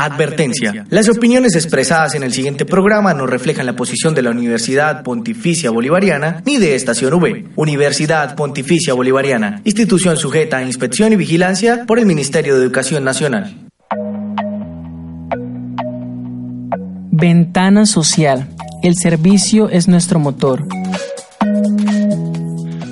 Advertencia. Las opiniones expresadas en el siguiente programa no reflejan la posición de la Universidad Pontificia Bolivariana ni de Estación V. Universidad Pontificia Bolivariana, institución sujeta a inspección y vigilancia por el Ministerio de Educación Nacional. Ventana social. El servicio es nuestro motor.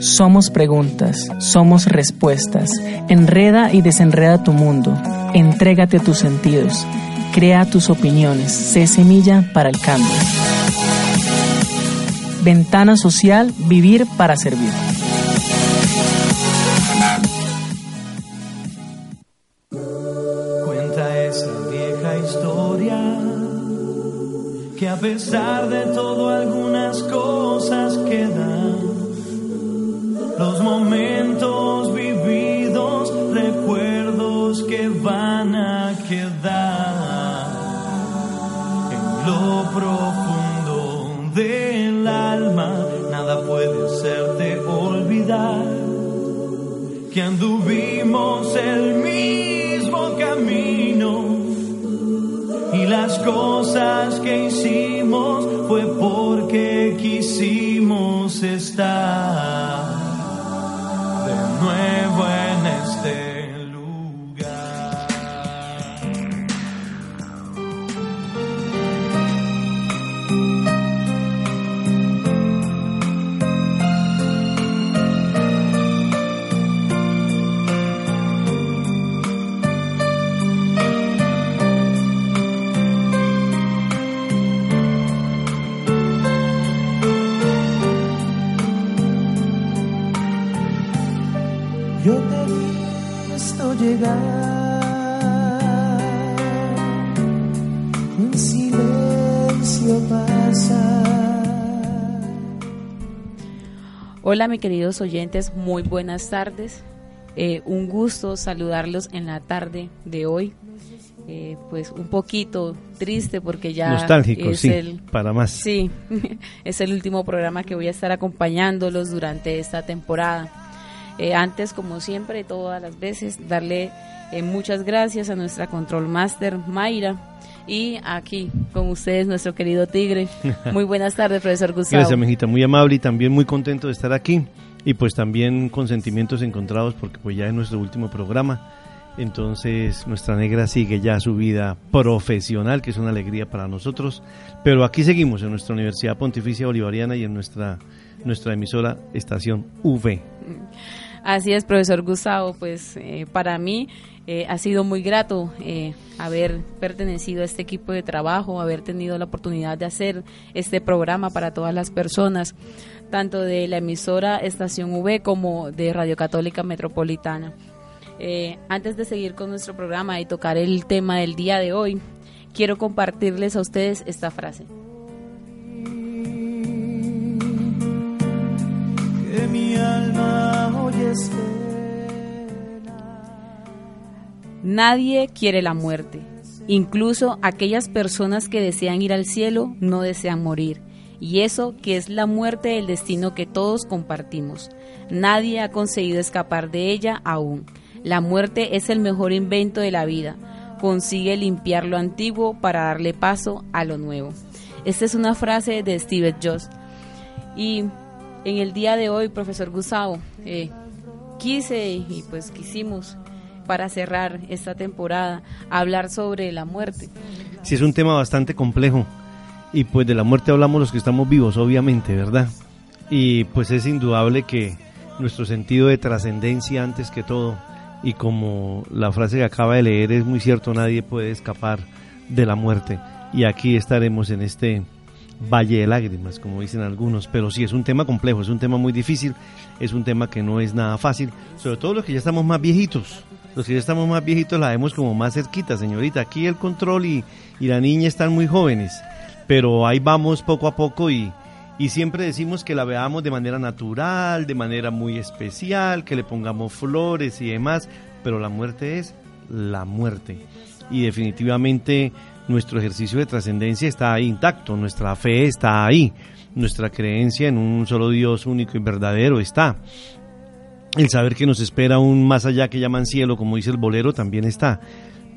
Somos preguntas, somos respuestas. Enreda y desenreda tu mundo. Entrégate a tus sentidos. Crea tus opiniones. Sé semilla para el cambio. Ventana social, vivir para servir. Cuenta esa vieja historia que a pesar de todo algunas cosas quedan. Los momentos vividos, recuerdos que van a quedar en lo profundo del alma. Nada puede hacerte olvidar que anduvimos el mismo camino y las cosas que hicimos fue porque quisimos estar de nuevo en este Hola, mis queridos oyentes, muy buenas tardes. Eh, un gusto saludarlos en la tarde de hoy. Eh, pues un poquito triste porque ya Nostálgico, es sí, el para más. sí es el último programa que voy a estar acompañándolos durante esta temporada. Eh, antes, como siempre, todas las veces, darle eh, muchas gracias a nuestra Control Master Mayra y aquí con ustedes nuestro querido Tigre. Muy buenas tardes, profesor Gustavo. Gracias, mijita, muy amable y también muy contento de estar aquí y pues también con sentimientos encontrados porque pues ya es nuestro último programa. Entonces nuestra negra sigue ya su vida profesional, que es una alegría para nosotros. Pero aquí seguimos en nuestra Universidad Pontificia Bolivariana y en nuestra, nuestra emisora Estación V. Así es, profesor Gustavo, pues eh, para mí eh, ha sido muy grato eh, haber pertenecido a este equipo de trabajo, haber tenido la oportunidad de hacer este programa para todas las personas, tanto de la emisora Estación V como de Radio Católica Metropolitana. Eh, antes de seguir con nuestro programa y tocar el tema del día de hoy, quiero compartirles a ustedes esta frase. que mi alma hoy. Nadie quiere la muerte. Incluso aquellas personas que desean ir al cielo no desean morir. Y eso que es la muerte del destino que todos compartimos. Nadie ha conseguido escapar de ella aún. La muerte es el mejor invento de la vida. Consigue limpiar lo antiguo para darle paso a lo nuevo. Esta es una frase de Steve Jobs. Y en el día de hoy, profesor Gustavo, eh, quise y pues quisimos para cerrar esta temporada hablar sobre la muerte. Sí, es un tema bastante complejo y pues de la muerte hablamos los que estamos vivos, obviamente, ¿verdad? Y pues es indudable que nuestro sentido de trascendencia antes que todo y como la frase que acaba de leer es muy cierto, nadie puede escapar de la muerte y aquí estaremos en este valle de lágrimas, como dicen algunos, pero sí es un tema complejo, es un tema muy difícil, es un tema que no es nada fácil, sobre todo los que ya estamos más viejitos. Los que ya estamos más viejitos la vemos como más cerquita, señorita. Aquí el control y, la niña están muy jóvenes, pero ahí vamos poco a poco y, y siempre decimos que la veamos de manera natural, de manera muy especial, que le pongamos flores y demás, pero la muerte es la muerte. Y definitivamente nuestro ejercicio de trascendencia está ahí intacto, nuestra fe está ahí, nuestra creencia en un solo Dios único y verdadero está. El saber que nos espera un más allá que llaman cielo, como dice el bolero, también está.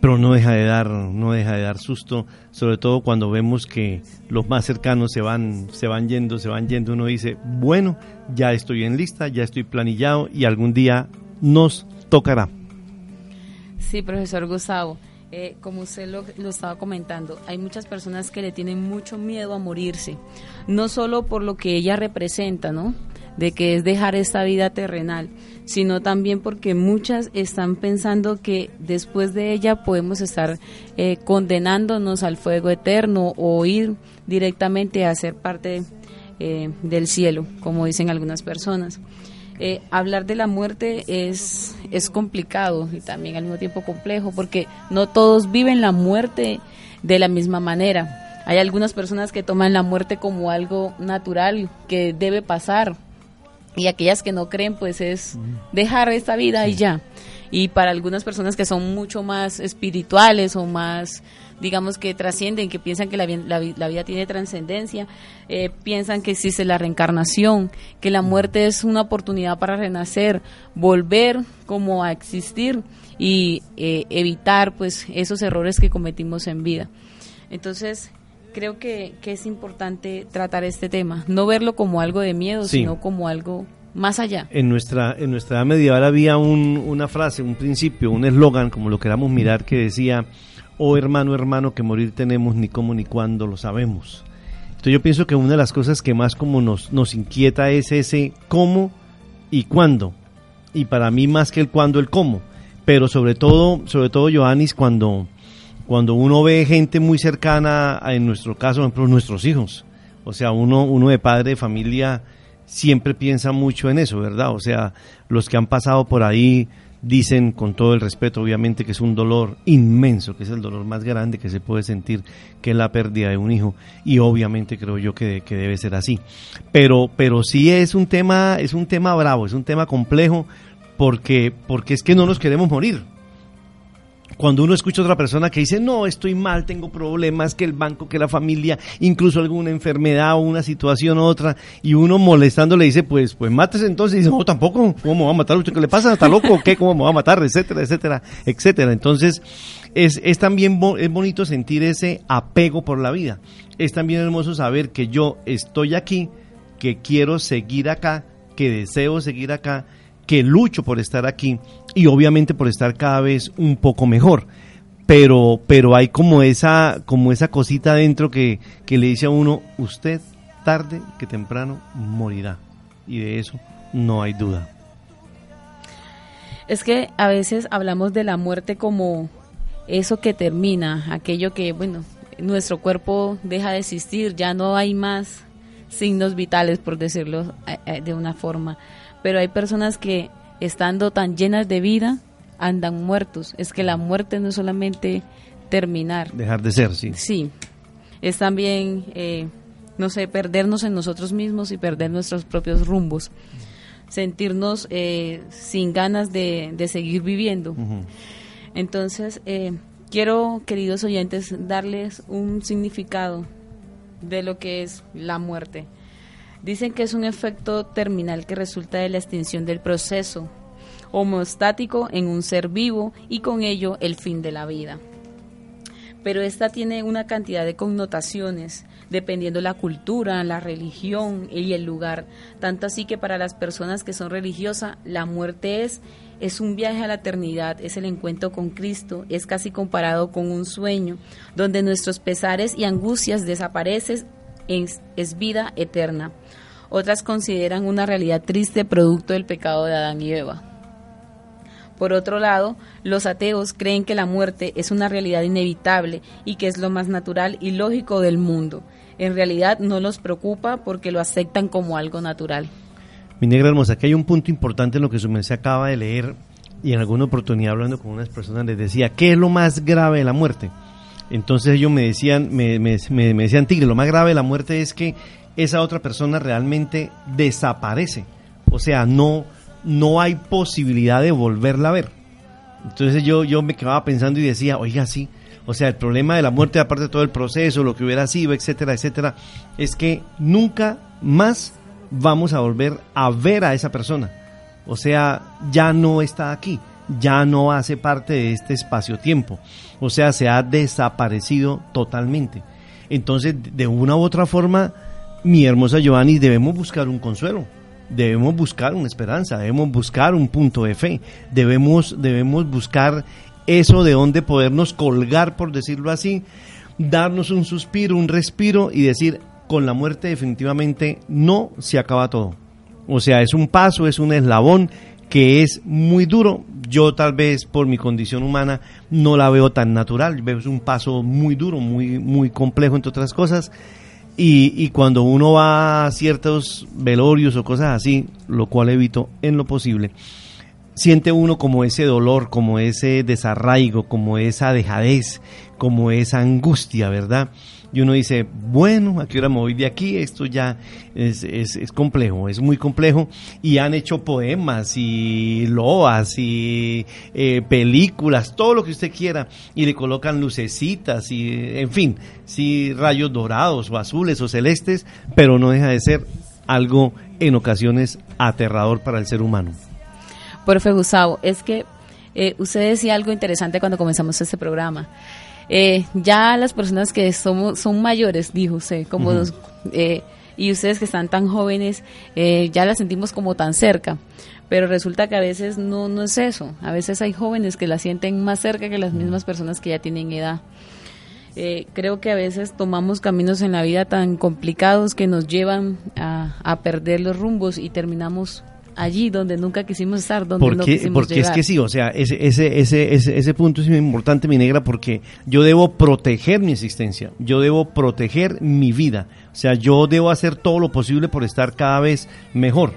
Pero no deja de dar, no deja de dar susto, sobre todo cuando vemos que los más cercanos se van, se van yendo, se van yendo. Uno dice, bueno, ya estoy en lista, ya estoy planillado y algún día nos tocará. Sí, profesor Gustavo. Eh, como usted lo, lo, estaba comentando, hay muchas personas que le tienen mucho miedo a morirse, no solo por lo que ella representa, ¿no? De que es dejar esta vida terrenal, sino también porque muchas están pensando que después de ella podemos estar eh, condenándonos al fuego eterno o ir directamente a ser parte eh, del cielo, como dicen algunas personas. Eh, hablar de la muerte es, es complicado y también al mismo tiempo complejo porque no todos viven la muerte de la misma manera. Hay algunas personas que toman la muerte como algo natural que debe pasar y aquellas que no creen pues es dejar esta vida y ya. Y para algunas personas que son mucho más espirituales o más digamos que trascienden, que piensan que la, la, la vida tiene trascendencia, eh, piensan que existe la reencarnación, que la muerte es una oportunidad para renacer, volver como a existir y eh, evitar pues esos errores que cometimos en vida. Entonces, creo que, que, es importante tratar este tema, no verlo como algo de miedo, sí. sino como algo más allá. En nuestra, en nuestra edad medieval había un, una frase, un principio, un eslogan, como lo queramos mirar, que decía, oh hermano, hermano, que morir tenemos ni cómo ni cuándo lo sabemos. Entonces yo pienso que una de las cosas que más como nos, nos inquieta es ese cómo y cuándo. Y para mí más que el cuándo, el cómo. Pero sobre todo, sobre todo, Johannis, cuando, cuando uno ve gente muy cercana, en nuestro caso, por ejemplo, nuestros hijos. O sea, uno, uno de padre de familia siempre piensa mucho en eso, ¿verdad? O sea, los que han pasado por ahí dicen con todo el respeto, obviamente, que es un dolor inmenso, que es el dolor más grande que se puede sentir, que es la pérdida de un hijo, y obviamente creo yo que, que, debe ser así. Pero, pero sí es un tema, es un tema bravo, es un tema complejo, porque, porque es que no nos queremos morir cuando uno escucha a otra persona que dice, no, estoy mal, tengo problemas, que el banco, que la familia, incluso alguna enfermedad o una situación u otra, y uno molestando le dice, pues, pues mátese entonces, y dice, no, tampoco, ¿cómo va a matar? ¿Qué le pasa? ¿Está loco? ¿Qué? ¿Cómo me va a matar? Etcétera, etcétera, etcétera. Entonces, es, es también es bonito sentir ese apego por la vida. Es también hermoso saber que yo estoy aquí, que quiero seguir acá, que deseo seguir acá, que lucho por estar aquí y obviamente por estar cada vez un poco mejor. Pero, pero hay como esa, como esa cosita dentro que, que le dice a uno, usted tarde que temprano morirá. Y de eso no hay duda. Es que a veces hablamos de la muerte como eso que termina, aquello que, bueno, nuestro cuerpo deja de existir, ya no hay más signos vitales, por decirlo de una forma pero hay personas que estando tan llenas de vida andan muertos. Es que la muerte no es solamente terminar. Dejar de ser, sí. Sí, es también, eh, no sé, perdernos en nosotros mismos y perder nuestros propios rumbos. Sentirnos eh, sin ganas de, de, seguir viviendo. Uh -huh. Entonces, eh, quiero, queridos oyentes, darles un significado de lo que es la muerte. Dicen que es un efecto terminal que resulta de la extinción del proceso homeostático en un ser vivo y con ello el fin de la vida. Pero esta tiene una cantidad de connotaciones dependiendo la cultura, la religión y el lugar. Tanto así que para las personas que son religiosas, la muerte es, es un viaje a la eternidad, es el encuentro con Cristo, es casi comparado con un sueño, donde nuestros pesares y angustias desaparecen, es, vida eterna. Otras consideran una realidad triste producto del pecado de Adán y Eva. Por otro lado, los ateos creen que la muerte es una realidad inevitable y que es lo más natural y lógico del mundo. en realidad no los preocupa porque lo aceptan como algo natural. Mi negra hermosa, aquí hay un punto importante en lo que su se acaba de leer y en alguna oportunidad hablando con unas personas les decía, ¿qué es lo más grave de la muerte? Entonces ellos me decían, me, me, me, decían, Tigre, lo más grave de la muerte es que esa otra persona realmente desaparece. O sea, no, no hay posibilidad de volverla a ver. Entonces yo, yo me quedaba pensando y decía, oiga, sí, o sea, el problema de la muerte, aparte de todo el proceso, lo que hubiera sido, etcétera, etcétera, es que nunca más vamos a volver a ver a esa persona. O sea, ya no está aquí, ya no hace parte de este espacio-tiempo. O sea, se ha desaparecido totalmente. Entonces, de una u otra forma, mi hermosa Giovanni, debemos buscar un consuelo debemos buscar una esperanza, debemos buscar un punto de fe, debemos, debemos buscar eso de donde podernos colgar, por decirlo así, darnos un suspiro, un respiro y decir, con la muerte definitivamente no se acaba todo. O sea, es un paso, es un eslabón que es muy duro. Yo tal vez por mi condición humana no la veo tan natural, veo un paso muy duro, muy, muy complejo entre otras cosas y, y, cuando uno va a ciertos velorios o cosas así, lo cual evito en lo posible, siente uno como ese dolor, como ese desarraigo, como esa dejadez, como esa angustia, ¿verdad? Y uno dice, bueno, ¿a qué hora me voy de aquí? Esto ya es, es, complejo, es muy complejo. Y han hecho poemas y loas y eh, películas, todo lo que usted quiera, y le colocan lucecitas y, en fin, sí, rayos dorados o azules o celestes, pero no deja de ser algo en ocasiones aterrador para el ser humano. Profe Gustavo, es que eh, usted decía algo interesante cuando comenzamos este programa. Eh, ya las personas que somos son mayores, dijo usted, como eh, y ustedes que están tan jóvenes, eh, ya las sentimos como tan cerca. Pero resulta que a veces no, no es eso. A veces hay jóvenes que la sienten más cerca que las mismas personas que ya tienen edad. creo que a veces tomamos caminos en la vida tan complicados que nos llevan a, a perder los rumbos y terminamos allí donde nunca quisimos estar, donde porque, no quisimos Porque es que sí, o sea, ese, ese, ese, ese, ese punto es muy importante, mi negra, porque yo debo proteger mi existencia, yo debo proteger mi vida, o sea, yo debo hacer todo lo posible por estar cada vez mejor.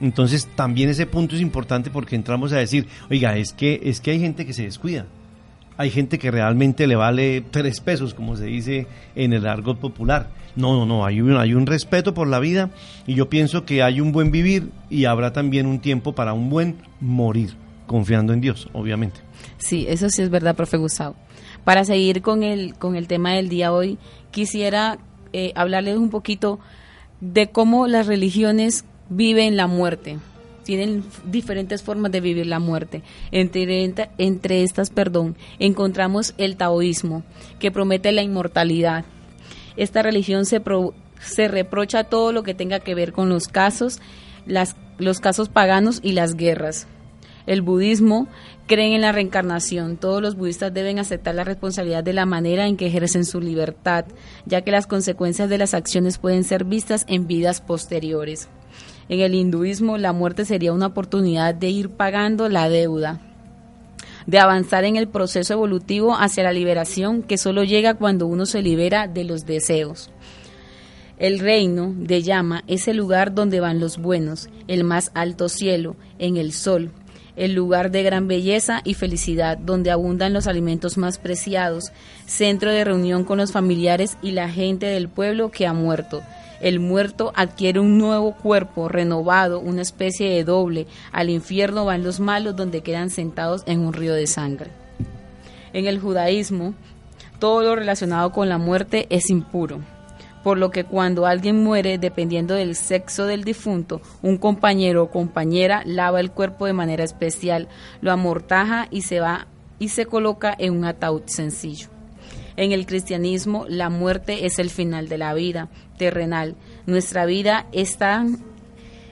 Entonces también ese punto es importante porque entramos a decir, oiga, es que, es que hay gente que se descuida hay gente que realmente le vale tres pesos, como se dice en el argot popular. No, no, no, hay un, hay un respeto por la vida y yo pienso que hay un buen vivir y habrá también un tiempo para un buen morir, confiando en Dios, obviamente. Sí, eso sí es verdad, profe Gustavo. Para seguir con el, con el tema del día hoy, quisiera eh, hablarles un poquito de cómo las religiones viven la muerte tienen diferentes formas de vivir la muerte. Entre, entre estas, perdón, encontramos el taoísmo, que promete la inmortalidad. Esta religión se, reprocha todo lo que tenga que ver con los casos, los casos paganos y las guerras. El budismo cree en la reencarnación. Todos los budistas deben aceptar la responsabilidad de la manera en que ejercen su libertad, ya que las consecuencias de las acciones pueden ser vistas en vidas posteriores. En el hinduismo, la muerte sería una oportunidad de ir pagando la deuda, de avanzar en el proceso evolutivo hacia la liberación que solo llega cuando uno se libera de los deseos. El reino de llama es el lugar donde van los buenos, el más alto cielo, en el sol, el lugar de gran belleza y felicidad, donde abundan los alimentos más preciados, centro de reunión con los familiares y la gente del pueblo que ha muerto, el muerto adquiere un nuevo cuerpo renovado, una especie de doble. Al infierno van los malos donde quedan sentados en un río de sangre. En el judaísmo, todo lo relacionado con la muerte es impuro, por lo que cuando alguien muere, dependiendo del sexo del difunto, un compañero o compañera lava el cuerpo de manera especial, lo amortaja y se va y se coloca en un ataúd sencillo. En el cristianismo, la muerte es el final de la vida terrenal. Nuestra vida está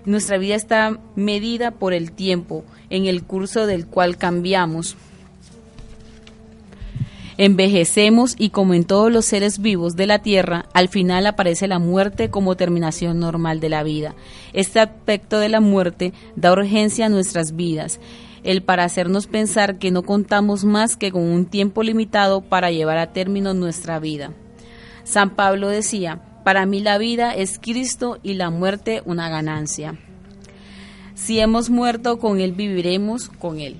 nuestra vida está medida por el tiempo en el curso del cual cambiamos. Envejecemos y como en todos los seres vivos de la Tierra, al final aparece la muerte como terminación normal de la vida. Este aspecto de la muerte da urgencia a nuestras vidas el para hacernos pensar que no contamos más que con un tiempo limitado para llevar a término nuestra vida. San Pablo decía, Para mí la vida es Cristo y la muerte una ganancia. Si hemos muerto con Él, viviremos con Él.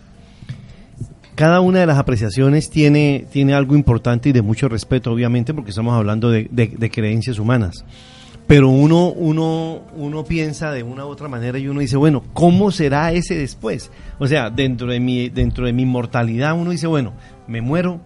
Cada una de las apreciaciones tiene, tiene algo importante y de mucho respeto, obviamente, porque estamos hablando de, de creencias humanas pero uno, uno, uno piensa de una u otra manera y uno dice, bueno, ¿cómo será ese después? O sea, dentro de mi, dentro de mi mortalidad uno dice, bueno, me muero,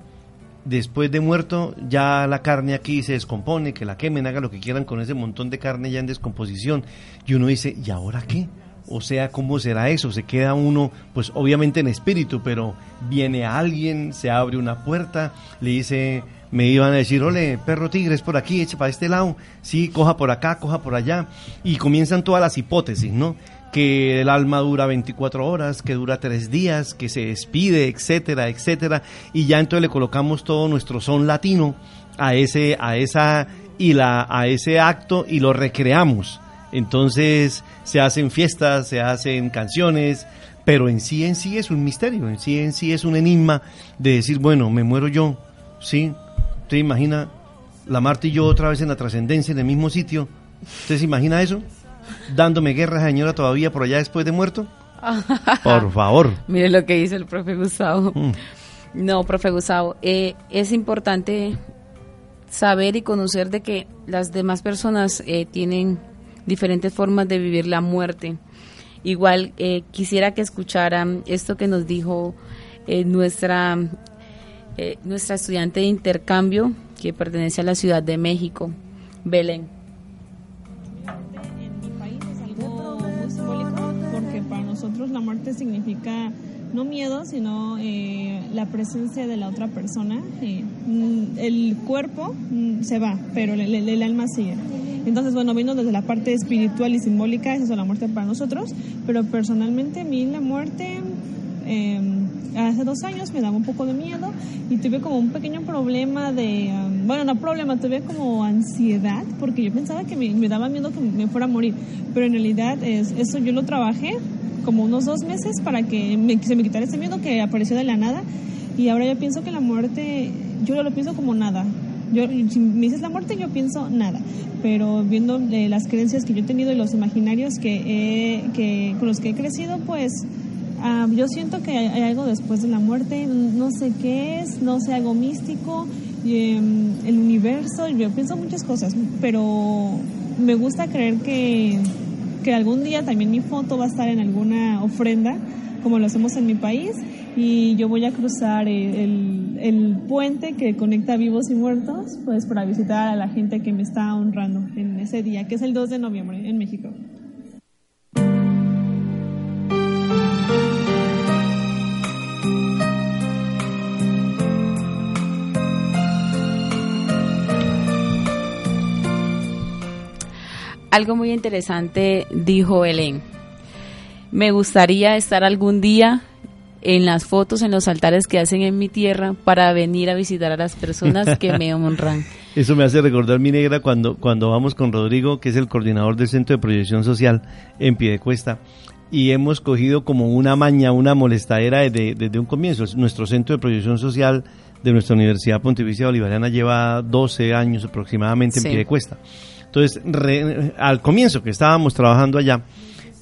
después de muerto ya la carne aquí se descompone, que la quemen, haga lo que quieran con ese montón de carne ya en descomposición. Y uno dice, ¿y ahora qué? O sea, ¿cómo será eso? Se queda uno, pues obviamente en espíritu, pero viene alguien, se abre una puerta, le dice, me iban a decir, ole, perro tigre, es por aquí, eche para este lado, sí, coja por acá, coja por allá, y comienzan todas las hipótesis, ¿no? Que el alma dura 24 horas, que dura 3 días, que se despide, etcétera, etcétera, y ya entonces le colocamos todo nuestro son latino a ese, a esa, y la, a ese acto y lo recreamos. Entonces se hacen fiestas, se hacen canciones, pero en sí en sí es un misterio, en sí en sí es un enigma de decir, bueno, me muero yo, sí, ¿Usted imagina la Marta y yo otra vez en la trascendencia en el mismo sitio? ¿Usted se imagina eso? Dándome guerra, señora, todavía por allá después de muerto. Por favor. Mire lo que dice el profe Gustavo. Mm. No, profe Gustavo, eh, es importante saber y conocer de que las demás personas eh, tienen diferentes formas de vivir la muerte. Igual eh, quisiera que escucharan esto que nos dijo nuestra eh, nuestra estudiante de intercambio que pertenece a la Ciudad de México, Belén. En mi país es algo muy simbólico porque para nosotros la muerte significa no miedo, sino eh, la presencia de la otra persona. Eh, el cuerpo mm, se va, pero el, el, alma sigue. Entonces, bueno, vino desde la parte espiritual y simbólica, esa es la muerte para nosotros, pero personalmente a mí la muerte... Eh, hace dos años me daba un poco de miedo y tuve como un pequeño problema de, um, bueno, no problema, tuve como ansiedad porque yo pensaba que me, daba miedo que me fuera a morir, pero en realidad es, eso yo lo trabajé como unos dos meses para que se me quitara ese miedo que apareció de la nada y ahora yo pienso que la muerte, yo no lo pienso como nada. Yo, si me dices la muerte, yo pienso nada. Pero viendo eh, las creencias que yo he tenido y los imaginarios que, que con los que he crecido, pues Ah, yo siento que hay, algo después de la muerte, no sé qué es, no sé, algo místico, em, el universo, yo pienso muchas cosas, pero me gusta creer que, que algún día también mi foto va a estar en alguna ofrenda, como lo hacemos en mi país, y yo voy a cruzar el, el, puente que conecta vivos y muertos, pues para visitar a la gente que me está honrando en ese día, que es el 2 de noviembre en México. Algo muy interesante dijo Helen. Me gustaría estar algún día en las fotos, en los altares que hacen en mi tierra para venir a visitar a las personas que me honran. Eso me hace recordar mi negra cuando, cuando vamos con Rodrigo, que es el coordinador del Centro de Proyección Social en Piedecuesta, y hemos cogido como una maña, una molestadera desde, un comienzo. Nuestro Centro de Proyección Social de nuestra Universidad Pontificia Bolivariana lleva 12 años aproximadamente en Piedecuesta. Entonces, al comienzo que estábamos trabajando allá,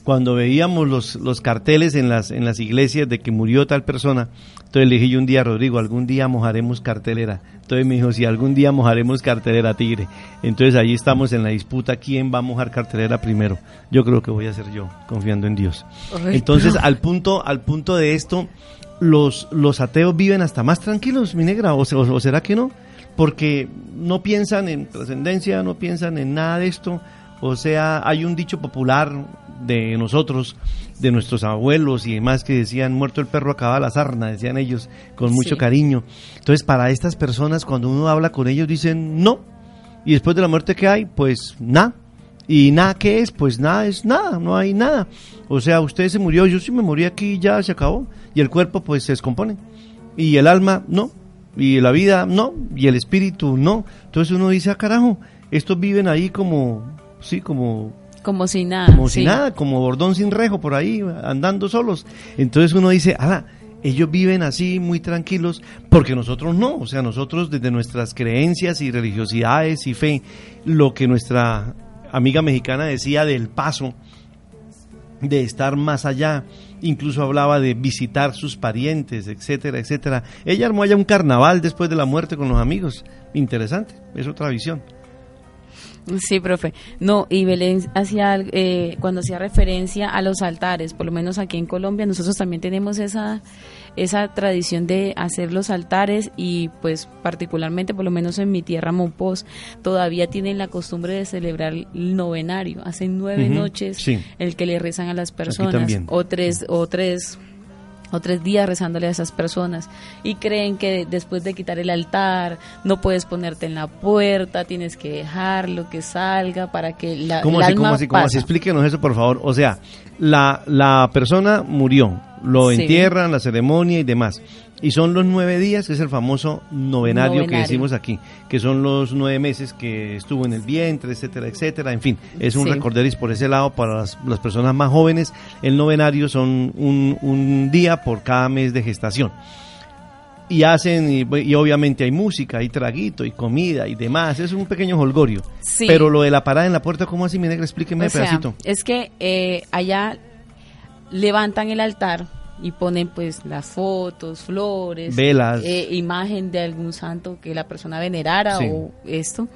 cuando veíamos los, los carteles en las, en las iglesias de que murió tal persona, entonces le dije yo un día, Rodrigo, algún día mojaremos cartelera. Entonces me dijo, si algún día mojaremos cartelera, tigre. Entonces ahí estamos en la disputa, ¿quién va a mojar cartelera primero? Yo creo que voy a ser yo, confiando en Dios. Entonces, al punto, al punto de esto, los, los ateos viven hasta más tranquilos, mi negra, o será que no? Porque no piensan en trascendencia, no piensan en nada de esto. O sea, hay un dicho popular de nosotros, de nuestros abuelos y demás que decían, muerto el perro acaba la sarna, decían ellos con mucho cariño. Entonces, para estas personas, cuando uno habla con ellos, dicen, no. Y después de la muerte que hay, pues nada. ¿Y nada qué es? Pues nada es nada, no hay nada. O sea, usted se murió, yo sí me morí aquí, ya se acabó. Y el cuerpo pues se descompone. Y el alma, no, y la vida no, y el espíritu no. Entonces uno dice, ah, carajo, estos viven ahí como, sí, como... Como sin nada. Como sin nada, como bordón sin rejo por ahí, andando solos. Entonces uno dice, ah, ellos viven así muy tranquilos porque nosotros no, o sea, nosotros desde nuestras creencias y religiosidades y fe, lo que nuestra amiga mexicana decía del paso, de estar más allá, incluso hablaba de visitar sus parientes, etcétera, etcétera. Ella armó allá un carnaval después de la muerte con los amigos. Interesante, es otra visión. Sí, profe. No, y Belén hacía, eh, cuando hacía referencia a los altares, por lo menos aquí en Colombia, nosotros también tenemos esa, esa tradición de hacer los altares y pues particularmente, por lo menos en mi tierra, Monpós, todavía tienen la costumbre de celebrar el novenario. Hacen nueve noches el que le rezan a las personas. O tres, o tres o tres días rezándole a esas personas y creen que después de quitar el altar no puedes ponerte en la puerta, tienes que dejarlo que salga para que la ¿Cómo así, ¿cómo así, cómo así? Explíquenos eso, por favor. O sea, la, la persona murió, lo entierran, la ceremonia y demás. Y son los nueve días, que es el famoso novenario, que decimos aquí, que son los nueve meses que estuvo en el vientre, etcétera, etcétera. En fin, es un recorderis por ese lado para las, las, personas más jóvenes. El novenario son un, un día por cada mes de gestación y hacen, y, obviamente hay música, hay traguito, y comida y demás, es un pequeño holgorio. Pero lo de la parada en la puerta, ¿cómo así, mi negra? Explíqueme un pedacito. Es que eh, allá levantan el altar y ponen pues las fotos, flores, velas, eh, imagen de algún santo que la persona venerara o esto.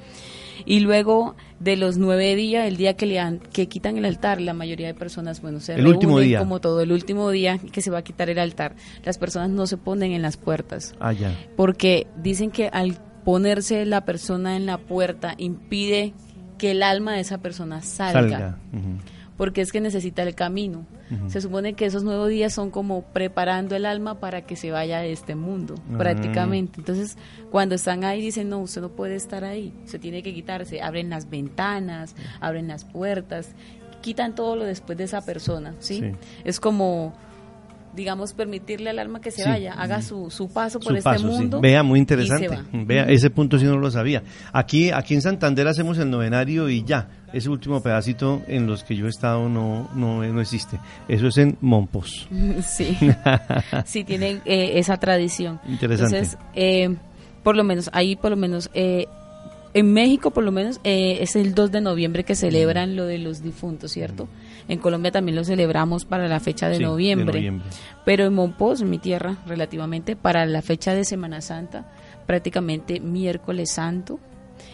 Y luego de los nueve días, el día que le que quitan el altar, la mayoría de personas, bueno, se el último día. como todo el último día que se va a quitar el altar. Las personas no se ponen en las puertas. Ah, ya. Porque dicen que al ponerse la persona en la puerta impide que el alma de esa persona salga. salga porque es que necesita el camino. Se supone que esos nuevos días son como preparando el alma para que se vaya de este mundo, prácticamente. Entonces, cuando están ahí, dicen, no, usted no puede estar ahí, se tiene que quitarse. Abren las ventanas, abren las puertas, quitan todo lo después de esa persona, ¿sí? Es como digamos, permitirle al alma que se vaya, haga su, su paso por este mundo. Vea, muy interesante. Vea, ese punto sí no lo sabía. Aquí, aquí en Santander hacemos el novenario y ya. Ese último pedacito en los que yo he estado no, no, no existe. Eso es en Mompos. Sí, sí tienen eh, esa tradición. Interesante. Entonces, eh, por lo menos, ahí por lo menos... Eh, en México, por lo menos, eh, es el 2 de noviembre que celebran lo de los difuntos, ¿cierto? En Colombia también lo celebramos para la fecha de, noviembre, Pero en Monpós, mi tierra, relativamente, para la fecha de Semana Santa, prácticamente miércoles santo,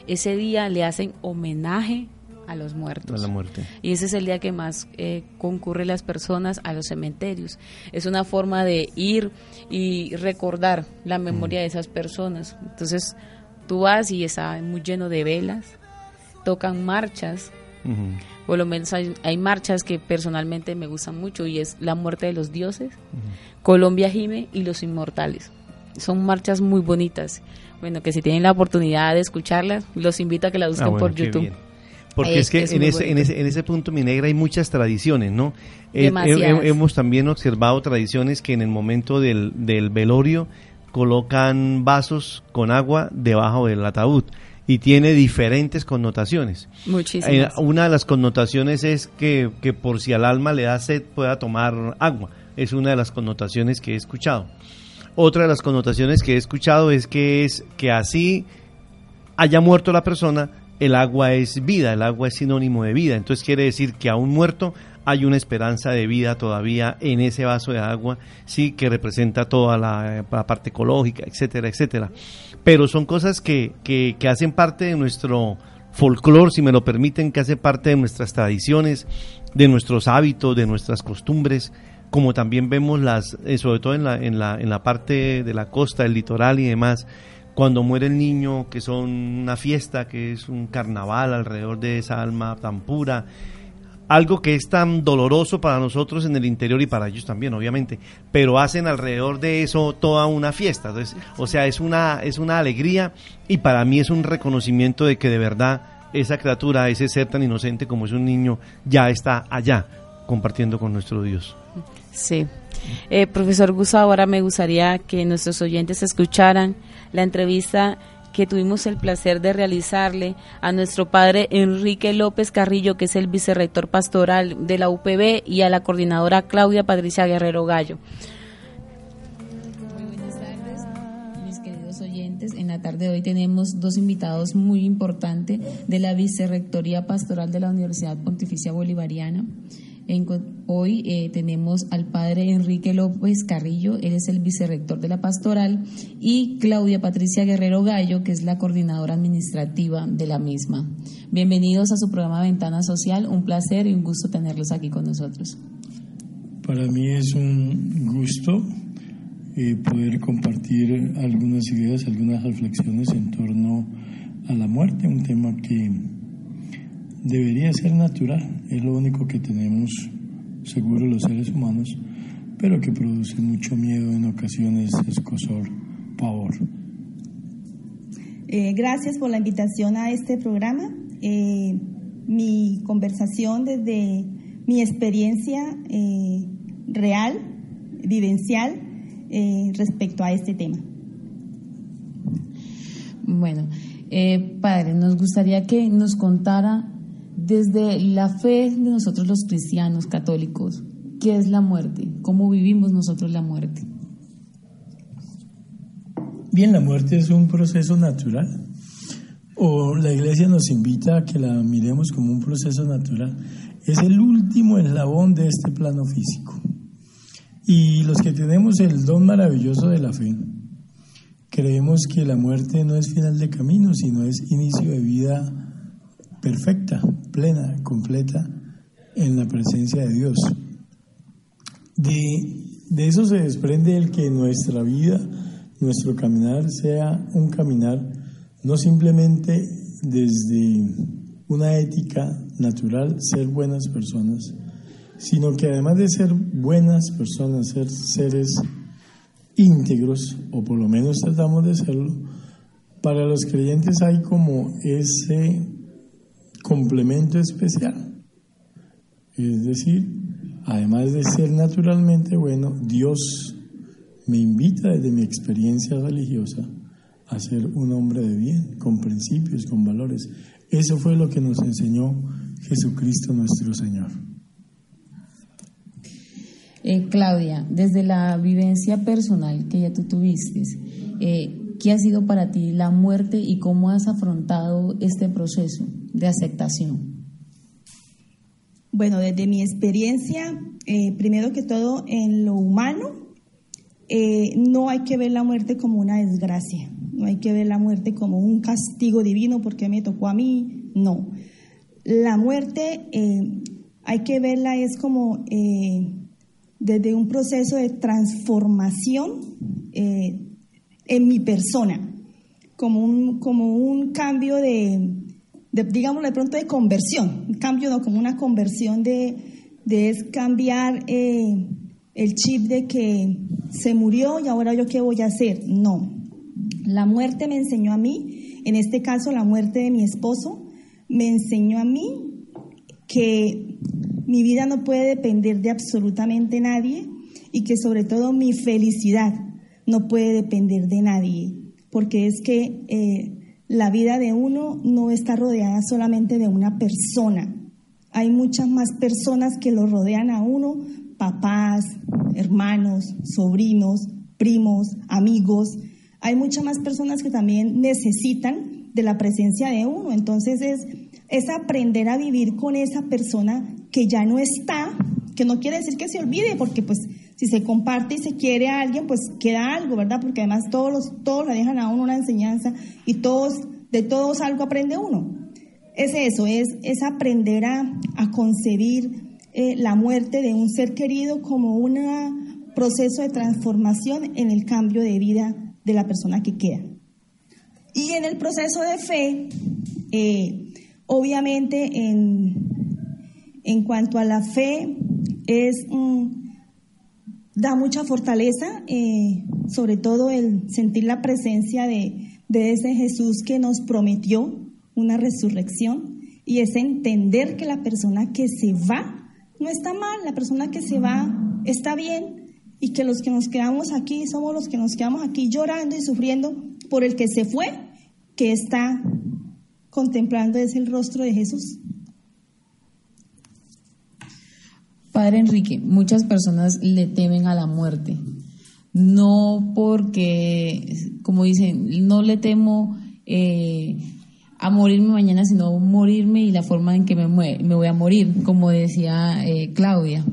ese día le hacen homenaje a los muertos. A la muerte. Y ese es el día que más eh, concurren las personas a los cementerios. Es una forma de ir y recordar la memoria de esas personas. Entonces, Tú vas y está muy lleno de velas, tocan marchas. Por lo menos hay, marchas que personalmente me gustan mucho y es La muerte de los dioses, Colombia Jime y Los Inmortales. Son marchas muy bonitas. Bueno, que si tienen la oportunidad de escucharlas, los invito a que las busquen ah, por YouTube. Porque es, que en, ese, en, ese, en ese punto, mi negra, hay muchas tradiciones, ¿no? Eh, hemos también observado tradiciones que en el momento del, del velorio colocan vasos con agua debajo del ataúd y tiene diferentes connotaciones. Muchísimas. Eh, una de las connotaciones es que, que, por si al alma le da sed pueda tomar agua. Es una de las connotaciones que he escuchado. Otra de las connotaciones que he escuchado es que es que así haya muerto la persona, el agua es vida, el agua es sinónimo de vida. Entonces quiere decir que a un muerto hay una esperanza de vida todavía en ese vaso de agua, sí, que representa toda la, parte ecológica, etcétera, etcétera. Pero son cosas que, que, hacen parte de nuestro folclore, si me lo permiten, que hace parte de nuestras tradiciones, de nuestros hábitos, de nuestras costumbres, como también vemos las, eh, sobre todo en la, en la, en la parte de la costa, el litoral y demás, cuando muere el niño, que son una fiesta, que es un carnaval alrededor de esa alma tan pura, algo que es tan doloroso para nosotros en el interior y para ellos también, obviamente, pero hacen alrededor de eso toda una fiesta. Entonces, o sea, es una, es una alegría y para mí es un reconocimiento de que de verdad esa criatura, ese ser tan inocente como es un niño, ya está allá compartiendo con nuestro Dios. Sí. Eh, profesor Gusa, ahora me gustaría que nuestros oyentes escucharan la entrevista que tuvimos el placer de realizarle a nuestro padre Enrique López Carrillo, que es el vicerrector pastoral de la UPB, y a la coordinadora Claudia Patricia Guerrero Gallo. Muy buenas tardes, mis queridos oyentes. En la tarde de hoy tenemos dos invitados muy importantes de la Vicerrectoría Pastoral de la Universidad Pontificia Bolivariana hoy eh, tenemos al padre Enrique López Carrillo, él es el vicerrector de la pastoral, y Claudia Patricia Guerrero Gallo, que es la coordinadora administrativa de la misma. Bienvenidos a su programa Ventana Social, un placer y un gusto tenerlos aquí con nosotros. Para mí es un gusto eh, poder compartir algunas ideas, algunas reflexiones en torno a la muerte, un tema que debería ser natural, es lo único que tenemos seguro los seres humanos, pero que produce mucho miedo en ocasiones, escosor, pavor. Eh, gracias por la invitación a este programa. Eh, mi conversación desde mi experiencia real, vivencial, eh, respecto a este tema. Bueno, eh, padre, nos gustaría que nos contara desde la fe de nosotros los cristianos católicos, ¿qué es la muerte? ¿Cómo vivimos nosotros la muerte? Bien, la muerte es un proceso natural. O la iglesia nos invita a que la miremos como un proceso natural. Es el último eslabón de este plano físico. Y los que tenemos el don maravilloso de la fe, creemos que la muerte no es final de camino, sino es inicio de vida perfecta, plena, completa en la presencia de Dios. De, eso se desprende el que nuestra vida, nuestro caminar sea un caminar no simplemente desde una ética natural, ser buenas personas, sino que además de ser buenas personas, ser seres íntegros, o por lo menos tratamos de serlo, para los creyentes hay como ese complemento especial. Es decir, además de ser naturalmente bueno, Dios me invita desde mi experiencia religiosa a ser un hombre de bien, con principios, con valores. Eso fue lo que nos enseñó Jesucristo nuestro Señor. Eh, Claudia, desde la vivencia personal que ya tú tuviste, eh, ¿qué ha sido para ti la muerte y cómo has afrontado este proceso de aceptación? Bueno, desde mi experiencia, eh, primero que todo en lo humano, no hay que ver la muerte como una desgracia, no hay que ver la muerte como un castigo divino porque me tocó a mí, no. La muerte hay que verla es como desde un proceso de transformación eh, en mi persona, como un, como un cambio de, digamos de pronto de conversión, cambio no como una conversión de, de cambiar eh, el chip de que se murió y ahora yo qué voy a hacer. No, la muerte me enseñó a mí, en este caso la muerte de mi esposo, me enseñó a mí que mi vida no puede depender de absolutamente nadie y que sobre todo mi felicidad no puede depender de nadie, porque es que eh, la vida de uno no está rodeada solamente de una persona. Hay muchas más personas que lo rodean a uno, papás, hermanos, sobrinos, primos, amigos. Hay muchas más personas que también necesitan de la presencia de uno. Entonces es, es aprender a vivir con esa persona que ya no está, que no quiere decir que se olvide, porque pues si se comparte y se quiere a alguien, pues queda algo, ¿verdad? Porque además todos los, todos le dejan a uno una enseñanza y todos, de todos algo aprende uno. Es eso, es, es aprender a, concebir eh, la muerte de un ser querido como un proceso de transformación en el cambio de vida de la persona que queda. Y en el proceso de fe, eh, obviamente en, en cuanto a la fe, es da mucha fortaleza, eh, sobre todo el sentir la presencia de, de ese Jesús que nos prometió una resurrección y es entender que la persona que se va no está mal, la persona que se va está bien y que los que nos quedamos aquí somos los que nos quedamos aquí llorando y sufriendo por el que se fue, que está contemplando ese el rostro de Jesús. Padre Enrique, muchas personas le temen a la muerte. no porque, como dicen, no le temo eh, a morirme mañana, sino morirme y la forma en que me, me voy a morir, como decía eh, Claudia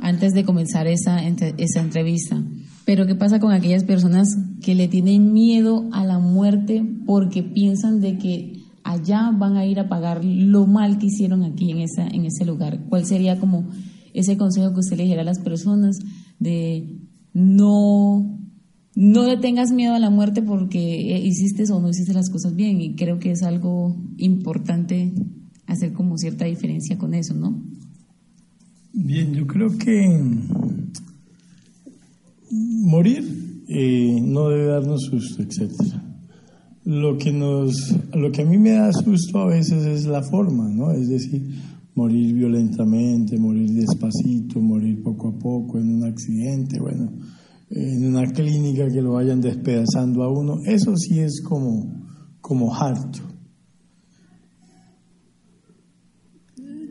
antes de comenzar esa, esa entrevista. Pero ¿qué pasa con aquellas personas que le tienen miedo a la muerte porque piensan de que allá van a ir a pagar lo mal que hicieron aquí en, esa, en ese lugar? ¿Cuál sería como ese consejo que usted le dijera a las personas de no, no le tengas miedo a la muerte porque hiciste o no hiciste las cosas bien? Y creo que es algo importante hacer como cierta diferencia con eso, ¿no? Bien, yo creo que morir eh, no debe darnos susto, etcétera. Lo que nos, lo que a mí me da susto a veces es la forma, ¿no? Es decir, morir violentamente, morir despacito, morir poco a poco en un accidente, bueno, en una clínica que lo vayan despedazando a uno, eso sí es como, como harto.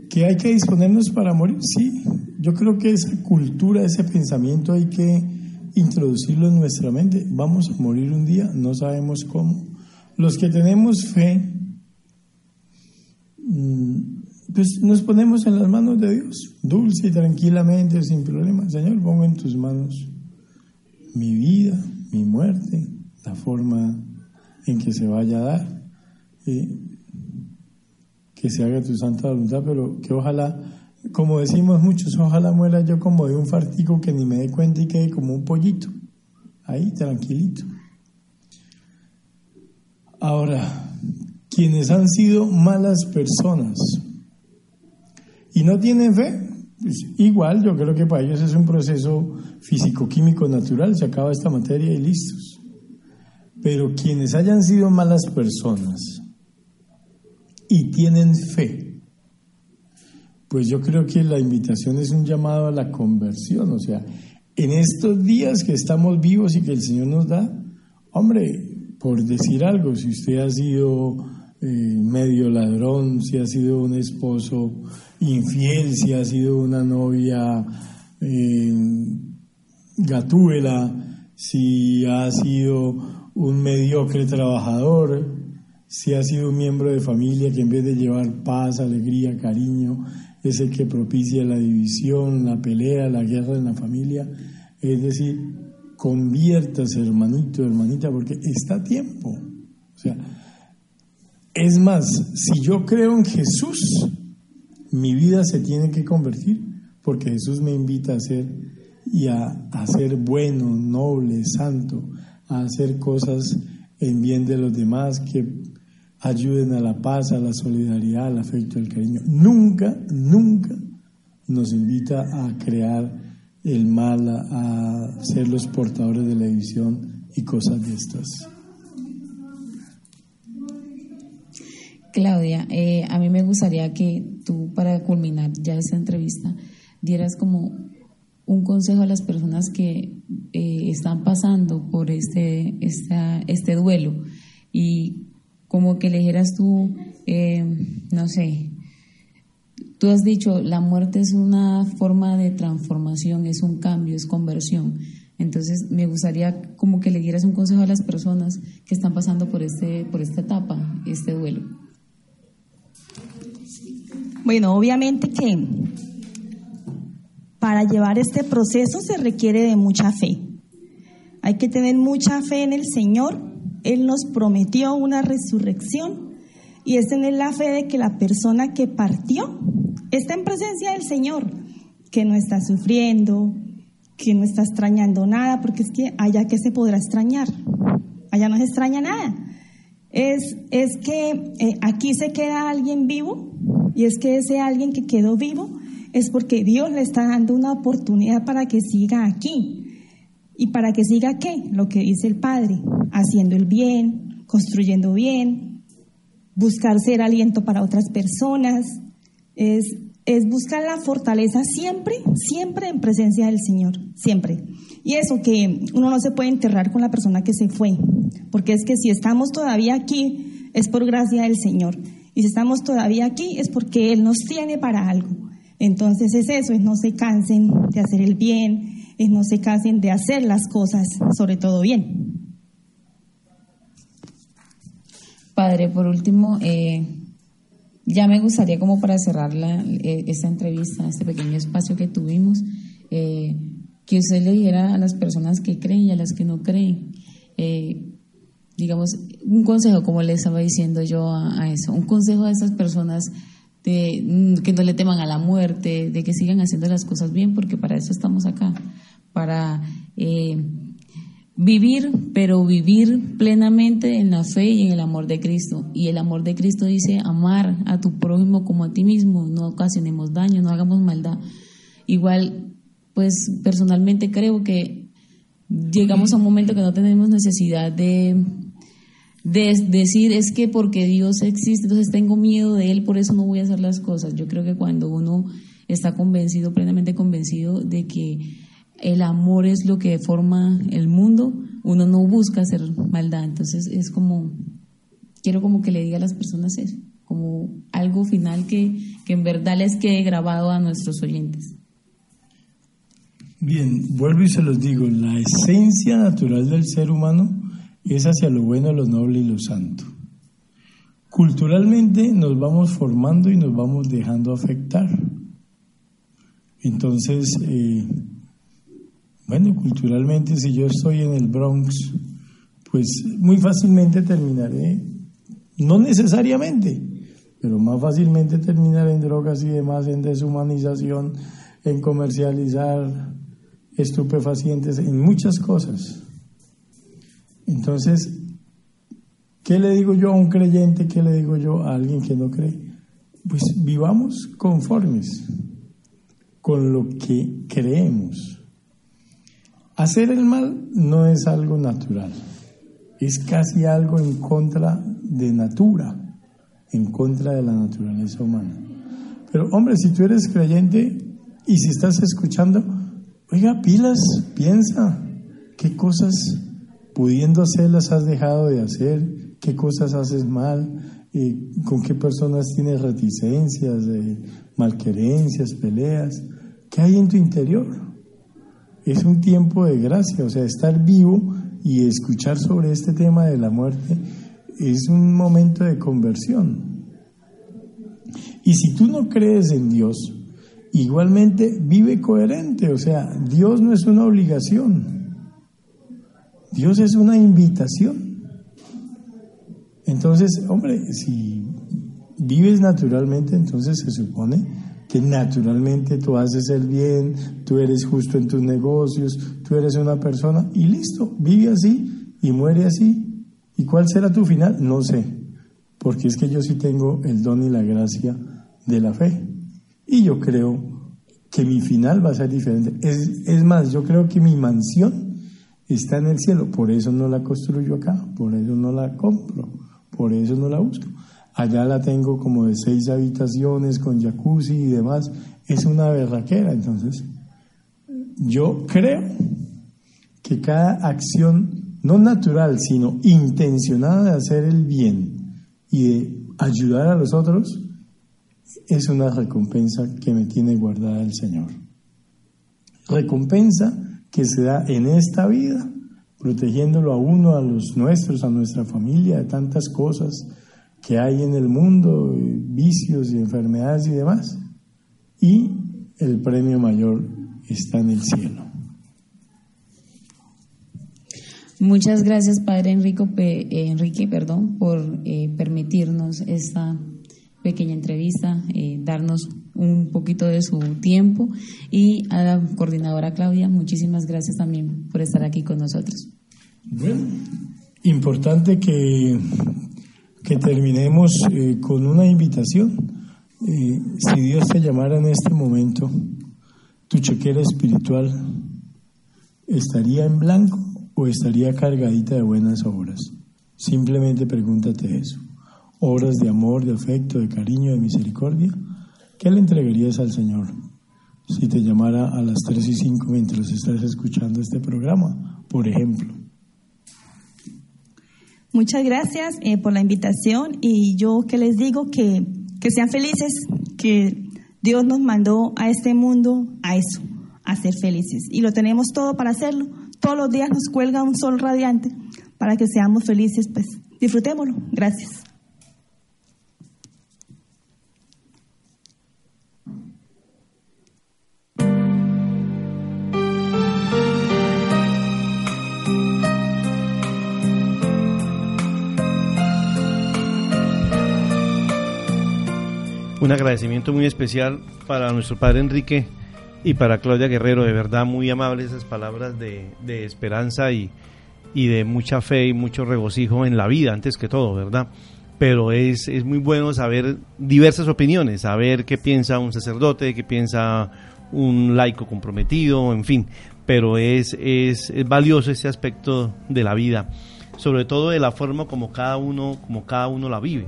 ¿Que hay que disponernos para morir? Sí, yo creo que esa cultura, ese pensamiento hay que introducirlo en nuestra mente. Vamos a morir un día, no sabemos cómo. Los que tenemos fe, mm, pues nos ponemos en las manos de Dios, dulce y tranquilamente, sin problema. Señor, pongo en tus manos mi vida, mi muerte, la forma en que se vaya a dar. Eh, que se haga tu santa voluntad, pero que ojalá, como decimos muchos, ojalá muera yo como de un fartico que ni me dé cuenta y quede como un pollito, ahí tranquilito. Ahora, quienes han sido malas personas y no tienen fe, pues igual yo creo que para ellos es un proceso físico-químico natural, se acaba esta materia y listos. Pero quienes hayan sido malas personas, y tienen fe. Pues yo creo que la invitación es un llamado a la conversión, o sea, en estos días que estamos vivos y que el Señor nos da, hombre, por decir algo, si usted ha sido eh, medio ladrón, si ha sido un esposo infiel, si ha sido una novia eh, gatúbela, si ha sido un mediocre trabajador, si ha sido un miembro de familia que en vez de llevar paz, alegría, cariño, es el que propicia la división, la pelea, la guerra en la familia. Es decir, conviértase, hermanito, hermanita, porque está a tiempo. O sea, es más, si yo creo en Jesús, mi vida se tiene que convertir, porque Jesús me invita a ser y a, ser bueno, noble, santo, a hacer cosas en bien de los demás que ayuden a la paz, a la solidaridad, al afecto, al cariño. Nunca, nunca nos invita a crear el mal, a, ser los portadores de la división y cosas de estas. Claudia, eh, a mí me gustaría que tú, para culminar ya esta entrevista, dieras como un consejo a las personas que eh, están pasando por este, este duelo y como que le dijeras tú, eh, no sé, tú has dicho, la muerte es una forma de transformación, es un cambio, es conversión. Entonces, me gustaría como que le dieras un consejo a las personas que están pasando por, este, por esta etapa, este duelo. Bueno, obviamente que para llevar este proceso se requiere de mucha fe. Hay que tener mucha fe en el Señor él nos prometió una resurrección y es tener la fe de que la persona que partió está en presencia del Señor, que no está sufriendo, que no está extrañando nada, porque es que allá que se podrá extrañar, allá no se extraña nada. Es, es que eh, aquí se queda alguien vivo y es que ese alguien que quedó vivo es porque Dios le está dando una oportunidad para que siga aquí. ¿Y para que siga qué? Lo que dice el Padre, haciendo el bien, construyendo bien, buscar ser aliento para otras personas, es, es buscar la fortaleza siempre, siempre en presencia del Señor, siempre. Y eso que uno no se puede enterrar con la persona que se fue, porque es que si estamos todavía aquí es por gracia del Señor. Y si estamos todavía aquí es porque Él nos tiene para algo. Entonces es eso, es no se cansen de hacer el bien, es no se cansen de hacer las cosas, sobre todo bien. Padre, por último, eh, ya me gustaría como para cerrar la, eh, esta entrevista, este pequeño espacio que tuvimos, eh, que usted le dijera a las personas que creen y a las que no creen, digamos, un consejo, como le estaba diciendo yo a, eso, un consejo a esas personas de mm, que no le teman a la muerte, de que sigan haciendo las cosas bien, porque para eso estamos acá, para eh, vivir, pero vivir plenamente en la fe y en el amor de Cristo. Y el amor de Cristo dice amar a tu prójimo como a ti mismo, no ocasionemos daño, no hagamos maldad. Igual, pues personalmente creo que llegamos a un momento que no tenemos necesidad de de decir es que porque Dios existe, entonces tengo miedo de Él, por eso no voy a hacer las cosas. Yo creo que cuando uno está convencido, plenamente convencido de que el amor es lo que forma el mundo, uno no busca hacer maldad. Entonces es como, quiero como que le diga a las personas eso, como algo final que, que en verdad les quede grabado a nuestros oyentes. Bien, vuelvo y se los digo, la esencia natural del ser humano es hacia lo bueno, lo noble y lo santo. Culturalmente nos vamos formando y nos vamos dejando afectar. Entonces, eh, bueno, culturalmente si yo estoy en el Bronx, pues muy fácilmente terminaré, no necesariamente, pero más fácilmente terminaré en drogas y demás, en deshumanización, en comercializar estupefacientes, en muchas cosas. Entonces, ¿qué le digo yo a un creyente? ¿Qué le digo yo a alguien que no cree? Pues vivamos conformes con lo que creemos. Hacer el mal no es algo natural, es casi algo en contra de natura, en contra de la naturaleza humana. Pero hombre, si tú eres creyente y si estás escuchando, oiga, pilas, piensa, ¿qué cosas pudiendo hacerlas has dejado de hacer, qué cosas haces mal, con qué personas tienes reticencias, malquerencias, peleas, ¿qué hay en tu interior? Es un tiempo de gracia, o sea, estar vivo y escuchar sobre este tema de la muerte es un momento de conversión. Y si tú no crees en Dios, igualmente vive coherente, o sea, Dios no es una obligación. Dios es una invitación. Entonces, hombre, si vives naturalmente, entonces se supone que naturalmente tú haces el bien, tú eres justo en tus negocios, tú eres una persona y listo, vive así y muere así. ¿Y cuál será tu final? No sé, porque es que yo sí tengo el don y la gracia de la fe. Y yo creo que mi final va a ser diferente. Es, es más, yo creo que mi mansión está en el cielo, por eso no la construyo acá, por eso no la compro, por eso no la busco. Allá la tengo como de seis habitaciones con jacuzzi y demás, es una berraquera, entonces yo creo que cada acción, no natural, sino intencionada de hacer el bien y de ayudar a los otros, es una recompensa que me tiene guardada el Señor. Recompensa que se da en esta vida, protegiéndolo a uno, a los nuestros, a nuestra familia, de tantas cosas que hay en el mundo, vicios y enfermedades y demás. Y el premio mayor está en el cielo. Muchas gracias, Padre eh, Enrique, perdón, por eh, permitirnos esta pequeña entrevista, eh, darnos un poquito de su tiempo y a la coordinadora Claudia, muchísimas gracias también por estar aquí con nosotros. Bueno, importante que, que terminemos eh, con una invitación. Eh, si Dios te llamara en este momento, tu chequera espiritual estaría en blanco o estaría cargadita de buenas obras. Simplemente pregúntate eso obras de amor, de afecto, de cariño, de misericordia, ¿qué le entregarías al Señor si te llamara a las 3 y 5 mientras estás escuchando este programa, por ejemplo? Muchas gracias eh, por la invitación y yo que les digo que, que sean felices, que Dios nos mandó a este mundo a eso, a ser felices. Y lo tenemos todo para hacerlo. Todos los días nos cuelga un sol radiante para que seamos felices, pues disfrutémoslo. Gracias. Un agradecimiento muy especial para nuestro padre Enrique y para Claudia Guerrero, de verdad muy amables esas palabras de, de esperanza y, y, de mucha fe y mucho regocijo en la vida, antes que todo, ¿verdad? Pero es, es muy bueno saber diversas opiniones, saber qué piensa un sacerdote, qué piensa un laico comprometido, en fin, pero es, es, es valioso ese aspecto de la vida, sobre todo de la forma como cada uno, como cada uno la vive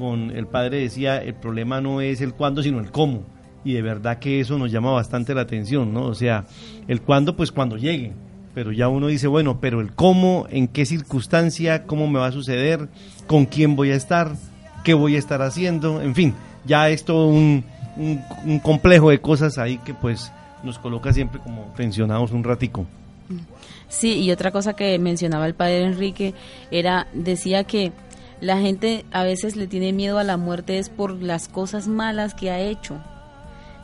con el padre decía, el problema no es el cuándo, sino el cómo. Y de verdad que eso nos llama bastante la atención, ¿no? O sea, el cuándo, pues cuando llegue. Pero ya uno dice, bueno, pero el cómo, en qué circunstancia, cómo me va a suceder, con quién voy a estar, qué voy a estar haciendo, en fin, ya es todo un, un, complejo de cosas ahí que pues nos coloca siempre como pensionados un ratico. Sí, y otra cosa que mencionaba el padre Enrique era, decía que la gente a veces le tiene miedo a la muerte es por las cosas malas que ha hecho.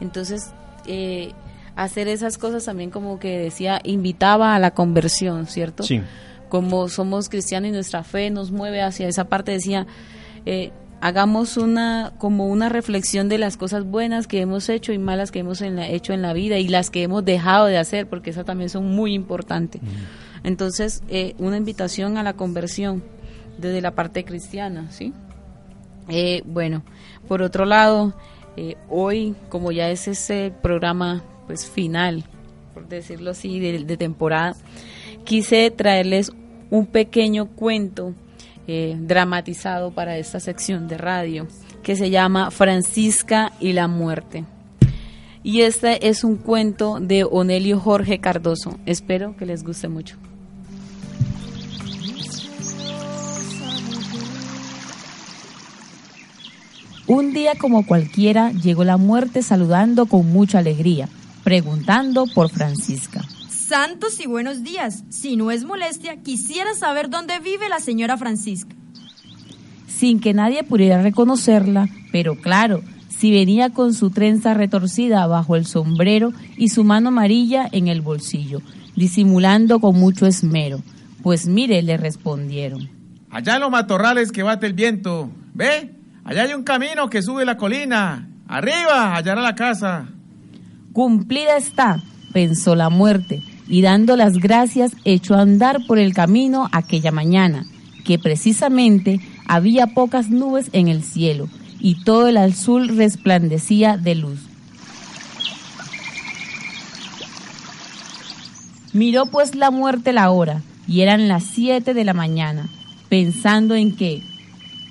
Entonces, eh, hacer esas cosas también como que decía, invitaba a la conversión, ¿cierto? Sí. Como somos cristianos y nuestra fe nos mueve hacia esa parte, decía, eh, hagamos una como una reflexión de las cosas buenas que hemos hecho y malas que hemos hecho en la vida y las que hemos dejado de hacer, porque esas también son muy importantes. Entonces, eh, una invitación a la conversión desde la parte cristiana, ¿sí? Eh, bueno, por otro lado, eh, hoy, como ya es ese programa pues final, por decirlo así, de, temporada, quise traerles un pequeño cuento eh, dramatizado para esta sección de radio que se llama Francisca y la muerte. Y este es un cuento de Onelio Jorge Cardoso. Espero que les guste mucho. Un día como cualquiera llegó la muerte saludando con mucha alegría, preguntando por Francisca. Santos y buenos días. Si no es molestia, quisiera saber dónde vive la señora Francisca. Sin que nadie pudiera reconocerla, pero claro, si venía con su trenza retorcida bajo el sombrero y su mano amarilla en el bolsillo, disimulando con mucho esmero. Pues mire, le respondieron. Allá en los matorrales que bate el viento. ¿Ve? Allá hay un camino que sube la colina. Arriba, hallará la casa. Cumplida está, pensó la muerte, y dando las gracias echó a andar por el camino aquella mañana, que precisamente había pocas nubes en el cielo, y todo el azul resplandecía de luz. Miró pues la muerte la hora, y eran las siete de la mañana, pensando en que,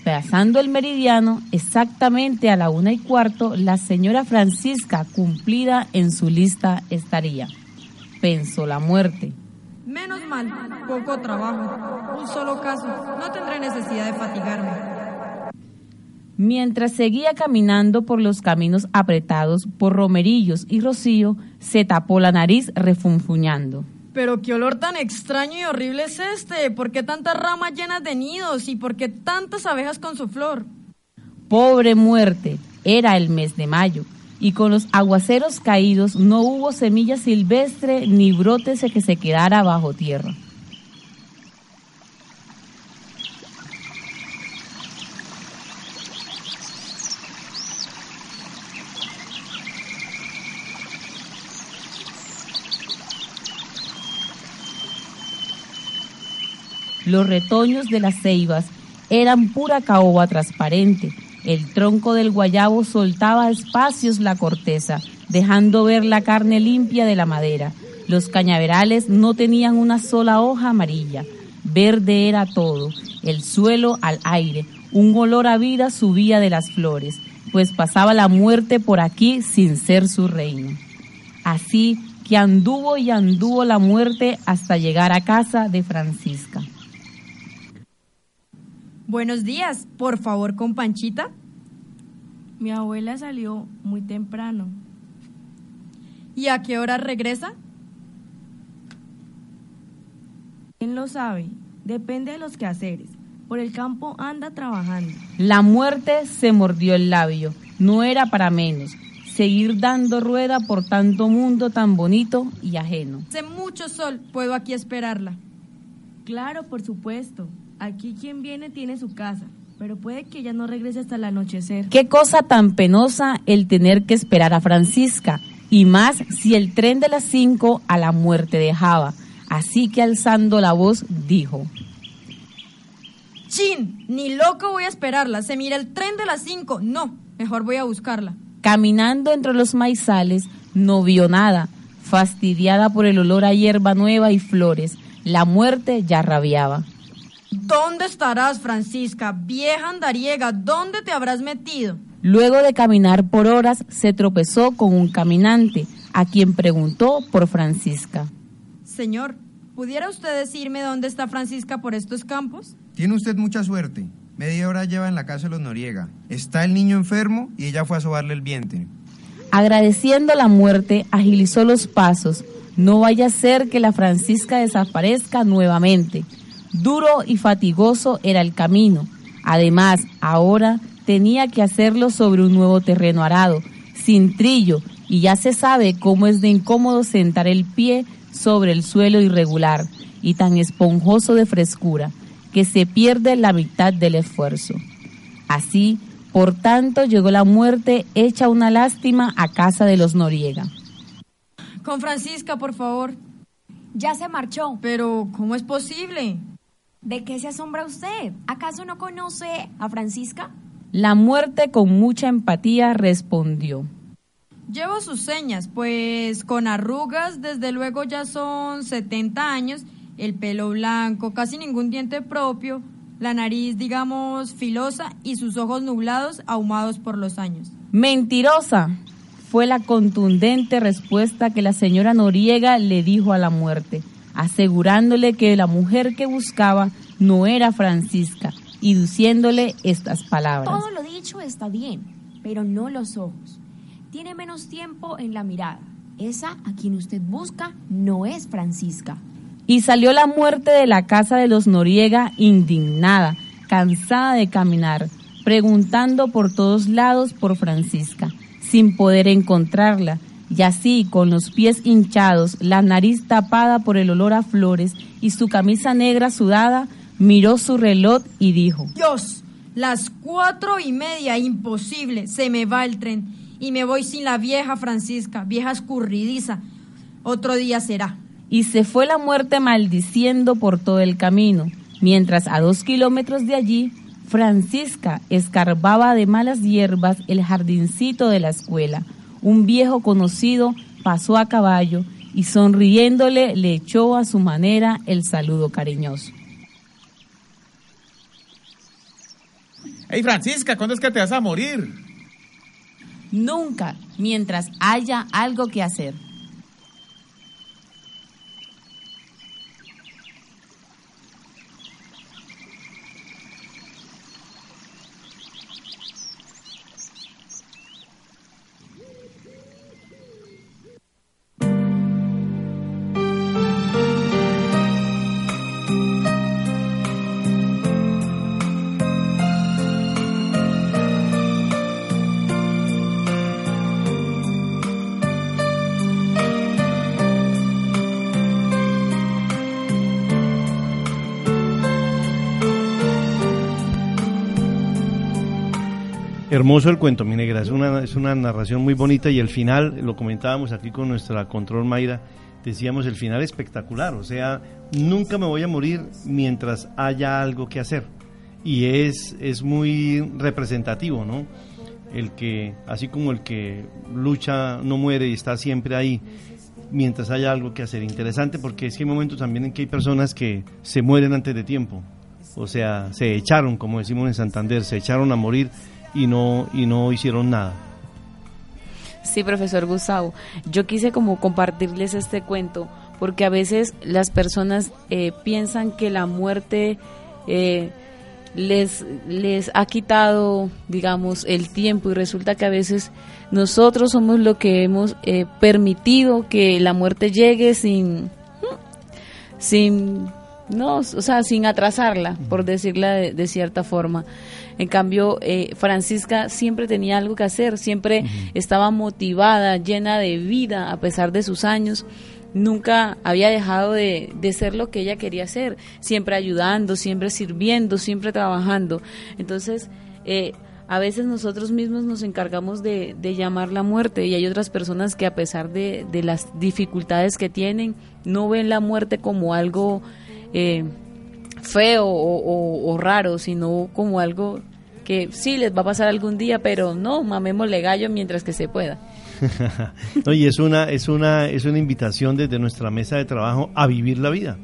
Pasando el meridiano, exactamente a la una y cuarto, la señora Francisca, cumplida en su lista, estaría. Pensó la muerte. Menos mal, poco trabajo, un solo caso, no tendré necesidad de fatigarme. Mientras seguía caminando por los caminos apretados por romerillos y rocío, se tapó la nariz refunfuñando. Pero qué olor tan extraño y horrible es este. ¿Por qué tantas ramas llenas de nidos y por qué tantas abejas con su flor? Pobre muerte, era el mes de mayo y con los aguaceros caídos no hubo semilla silvestre ni brote que se quedara bajo tierra. Los retoños de las ceibas eran pura caoba transparente. El tronco del guayabo soltaba espacios la corteza, dejando ver la carne limpia de la madera. Los cañaverales no tenían una sola hoja amarilla. Verde era todo, el suelo al aire. Un olor a vida subía de las flores, pues pasaba la muerte por aquí sin ser su reino. Así que anduvo y anduvo la muerte hasta llegar a casa de Francisca. Buenos días, por favor, con Panchita. Mi abuela salió muy temprano. ¿Y a qué hora regresa? ¿Quién lo sabe? Depende de los quehaceres. Por el campo anda trabajando. La muerte se mordió el labio. No era para menos. Seguir dando rueda por tanto mundo tan bonito y ajeno. Hace mucho sol. Puedo aquí esperarla. Claro, por supuesto. Aquí quien viene tiene su casa. Pero puede que ya no regrese hasta el anochecer. Qué cosa tan penosa el tener que esperar a Francisca. Y más si el tren de las cinco a la muerte dejaba. Así que alzando la voz dijo. ¡Chin! Ni loco voy a esperarla. Se mira el tren de las cinco. No, mejor voy a buscarla. Caminando entre los maizales, no vio nada. Fastidiada por el olor a hierba nueva y flores, la muerte ya rabiaba. ¿Dónde estarás, Francisca? Vieja andariega, ¿dónde te habrás metido? Luego de caminar por horas, se tropezó con un caminante, a quien preguntó por Francisca. Señor, ¿pudiera usted decirme dónde está Francisca por estos campos? Tiene usted mucha suerte. Media hora lleva en la casa de los Noriega. Está el niño enfermo y ella fue a sobarle el vientre. Agradeciendo la muerte, agilizó los pasos. No vaya a ser que la Francisca desaparezca nuevamente. Duro y fatigoso era el camino. Además, ahora tenía que hacerlo sobre un nuevo terreno arado, sin trillo, y ya se sabe cómo es de incómodo sentar el pie sobre el suelo irregular y tan esponjoso de frescura que se pierde la mitad del esfuerzo. Así, por tanto, llegó la muerte hecha una lástima a casa de los Noriega. Con Francisca, por favor. Ya se marchó. Pero, ¿cómo es posible? ¿De qué se asombra usted? ¿Acaso no conoce a Francisca? La muerte con mucha empatía respondió. Llevo sus señas, pues con arrugas, desde luego ya son 70 años, el pelo blanco, casi ningún diente propio, la nariz, digamos, filosa y sus ojos nublados, ahumados por los años. Mentirosa, fue la contundente respuesta que la señora Noriega le dijo a la muerte asegurándole que la mujer que buscaba no era Francisca y diciéndole estas palabras. Todo lo dicho está bien, pero no los ojos. Tiene menos tiempo en la mirada. Esa a quien usted busca no es Francisca. Y salió la muerte de la casa de los Noriega indignada, cansada de caminar, preguntando por todos lados por Francisca, sin poder encontrarla y así, con los pies hinchados, la nariz tapada por el olor a flores y su camisa negra sudada, miró su reloj y dijo, Dios, las cuatro y media, imposible, se me va el tren y me voy sin la vieja Francisca, vieja escurridiza. Otro día será. Y se fue la muerte maldiciendo por todo el camino, mientras a dos kilómetros de allí, Francisca escarbaba de malas hierbas el jardincito de la escuela un viejo conocido pasó a caballo y sonriéndole le echó a su manera el saludo cariñoso. Hey Francisca, ¿cuándo es que te vas a morir? Nunca, mientras haya algo que hacer. Hermoso el cuento, mi negra, es una, es una narración muy bonita y el final, lo comentábamos aquí con nuestra control Mayra, decíamos el final espectacular, o sea, nunca me voy a morir mientras haya algo que hacer. Y es, es muy representativo, ¿no? El que, así como el que lucha no muere y está siempre ahí, mientras haya algo que hacer. Interesante porque es que hay momentos también en que hay personas que se mueren antes de tiempo. O sea, se echaron, como decimos en Santander, se echaron a morir y no, y no hicieron nada. Sí, profesor Gustavo, yo quise como compartirles este cuento porque a veces las personas eh, piensan que la muerte eh, les, les ha quitado, digamos, el tiempo y resulta que a veces nosotros somos lo que hemos eh, permitido que la muerte llegue sin, sin, no, o sea, sin atrasarla, por decirla de, cierta forma. En cambio, eh, Francisca siempre tenía algo que hacer, siempre estaba motivada, llena de vida a pesar de sus años nunca había dejado de, ser lo que ella quería ser, siempre ayudando, siempre sirviendo, siempre trabajando. Entonces, eh, a veces nosotros mismos nos encargamos de, llamar la muerte y hay otras personas que a pesar de, las dificultades que tienen, no ven la muerte como algo eh, feo o, raro, sino como algo que sí les va a pasar algún día, pero no, mamémosle gallo mientras que se pueda. y es una, es, una, es una invitación desde nuestra mesa de trabajo a vivir la vida,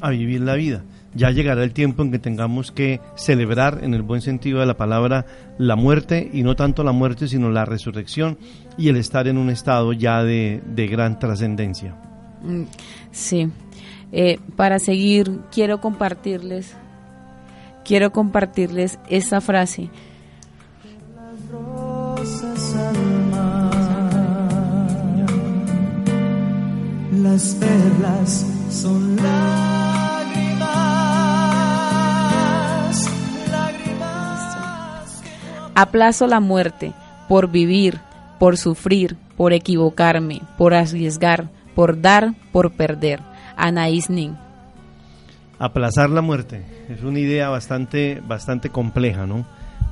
a vivir la vida. Ya llegará el tiempo en que tengamos que celebrar, en el buen sentido de la palabra, la muerte, y no tanto la muerte, sino la resurrección y el estar en un estado ya de, gran trascendencia. Mm, sí. Eh, para seguir, quiero compartirles, quiero compartirles esa frase las perlas son lágrimas, lágrimas. Aplazo la muerte por vivir, por sufrir, por equivocarme, por arriesgar, por dar, por perder. Anaís Nin. Aplazar la muerte es una idea bastante, bastante compleja, ¿no?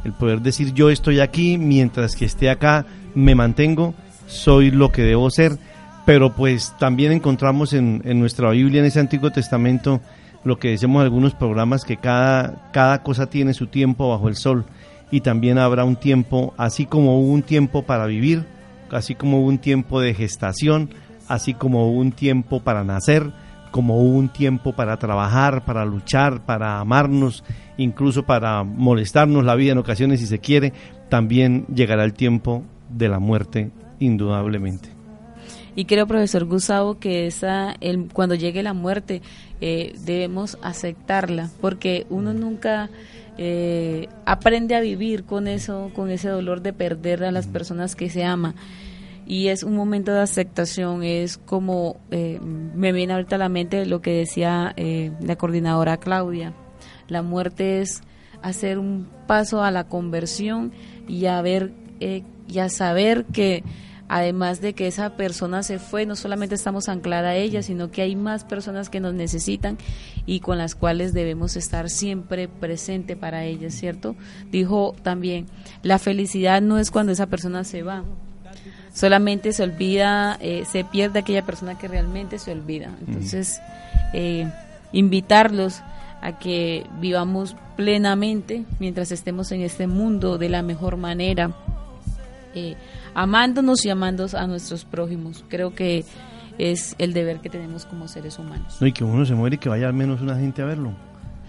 El poder decir yo estoy aquí, mientras que esté acá, me mantengo, soy lo que debo ser pero pues también encontramos en, nuestra Biblia, en ese Antiguo Testamento, lo que decimos en algunos programas, que cada, cada cosa tiene su tiempo bajo el sol y también habrá un tiempo, así como hubo un tiempo para vivir, así como hubo un tiempo de gestación, así como hubo un tiempo para nacer, como hubo un tiempo para trabajar, para luchar, para amarnos, incluso para molestarnos la vida en ocasiones si se quiere, también llegará el tiempo de la muerte, indudablemente. Y creo, profesor Gustavo, que esa, cuando llegue la muerte eh, debemos aceptarla, porque uno nunca eh, aprende a vivir con eso, con ese dolor de perder a las personas que se ama. Y es un momento de aceptación, es como, eh, me viene ahorita a la mente lo que decía la coordinadora Claudia, la muerte es hacer un paso a la conversión y a ver y a saber que además de que esa persona se fue, no solamente estamos anclada a ella, sino que hay más personas que nos necesitan y con las cuales debemos estar siempre presente para ellas, ¿cierto? Dijo también, la felicidad no es cuando esa persona se va, solamente se olvida, eh, se pierde aquella persona que realmente se olvida. Entonces, eh, invitarlos a que vivamos plenamente mientras estemos en este mundo de la mejor manera. Eh, amándonos y amando a nuestros prójimos. Creo que es el deber que tenemos como seres humanos. No, y que uno se muere y que vaya al menos una gente a verlo.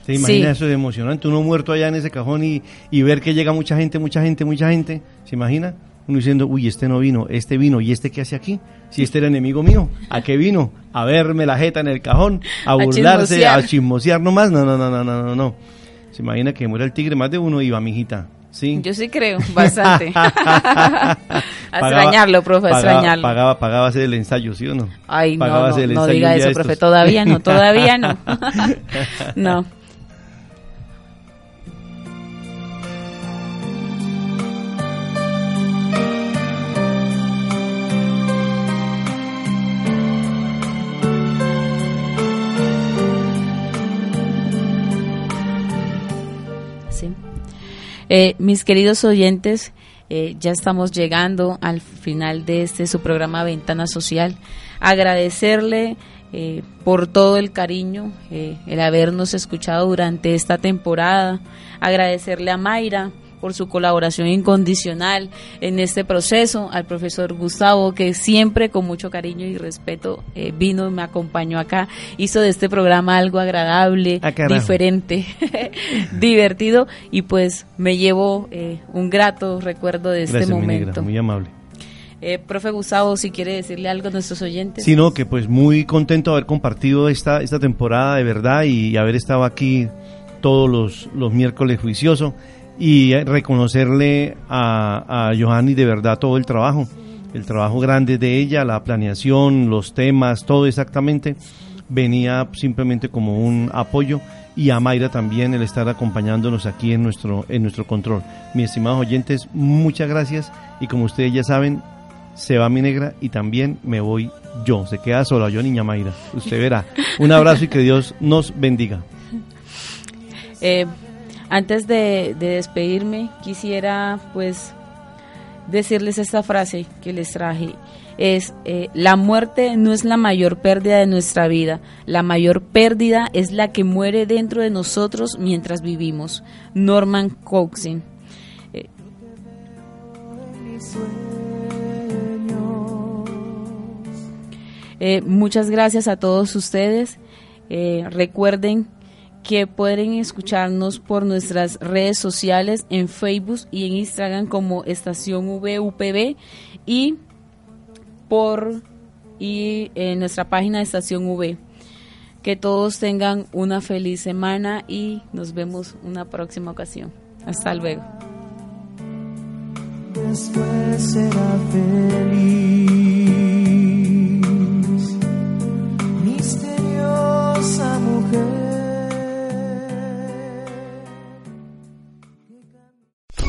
¿Se imagina eso de emocionante? Uno muerto allá en ese cajón y, y, ver que llega mucha gente, mucha gente, mucha gente. ¿Se imagina? Uno diciendo, uy, este no vino, este vino, ¿y este qué hace aquí? Si este era enemigo mío, ¿a qué vino? A verme la jeta en el cajón, a burlarse, a chismosear, nomás. No, no, no, no, no, no, no. Se imagina que muera el tigre, más de uno iba, mijita. Yo sí creo, bastante. a extrañarlo, profe, a extrañarlo. Pagaba, pagaba hacer el ensayo, ¿sí o no? Ay, no, no, no diga eso, profe, todavía no, todavía no. no. Eh, mis queridos oyentes, eh, ya estamos llegando al final de este su programa Ventana Social. Agradecerle eh, por todo el cariño, el habernos escuchado durante esta temporada. Agradecerle a Mayra por su colaboración incondicional en este proceso, al profesor Gustavo, que siempre con mucho cariño y respeto eh, vino y me acompañó acá, hizo de este programa algo agradable, ah, diferente, divertido, y pues me llevo eh, un grato recuerdo de este momento. muy amable. Eh, profe Gustavo, si quiere decirle algo a nuestros oyentes. Sí, no, que pues muy contento de haber compartido esta, esta temporada de verdad y haber estado aquí todos los, los miércoles juicioso y reconocerle a, a Johanny de verdad todo el trabajo, el trabajo grande de ella, la planeación, los temas, todo exactamente, venía simplemente como un apoyo y a Mayra también el estar acompañándonos aquí en nuestro, en nuestro control. Mis estimados oyentes, muchas gracias y como ustedes ya saben, se va mi negra y también me voy yo. Se queda sola yo, niña Mayra. Usted verá. Un abrazo y que Dios nos bendiga. Eh, antes de, despedirme, quisiera pues decirles esta frase que les traje. Es, eh, la muerte no es la mayor pérdida de nuestra vida, la mayor pérdida es la que muere dentro de nosotros mientras vivimos. Norman Coxon. Eh, eh, muchas gracias a todos ustedes. recuerden que pueden escucharnos por nuestras redes sociales en Facebook y en Instagram como Estación VUPB y por y en nuestra página de Estación V. Que todos tengan una feliz semana y nos vemos una próxima ocasión. Hasta luego. Después será feliz, misteriosa mujer.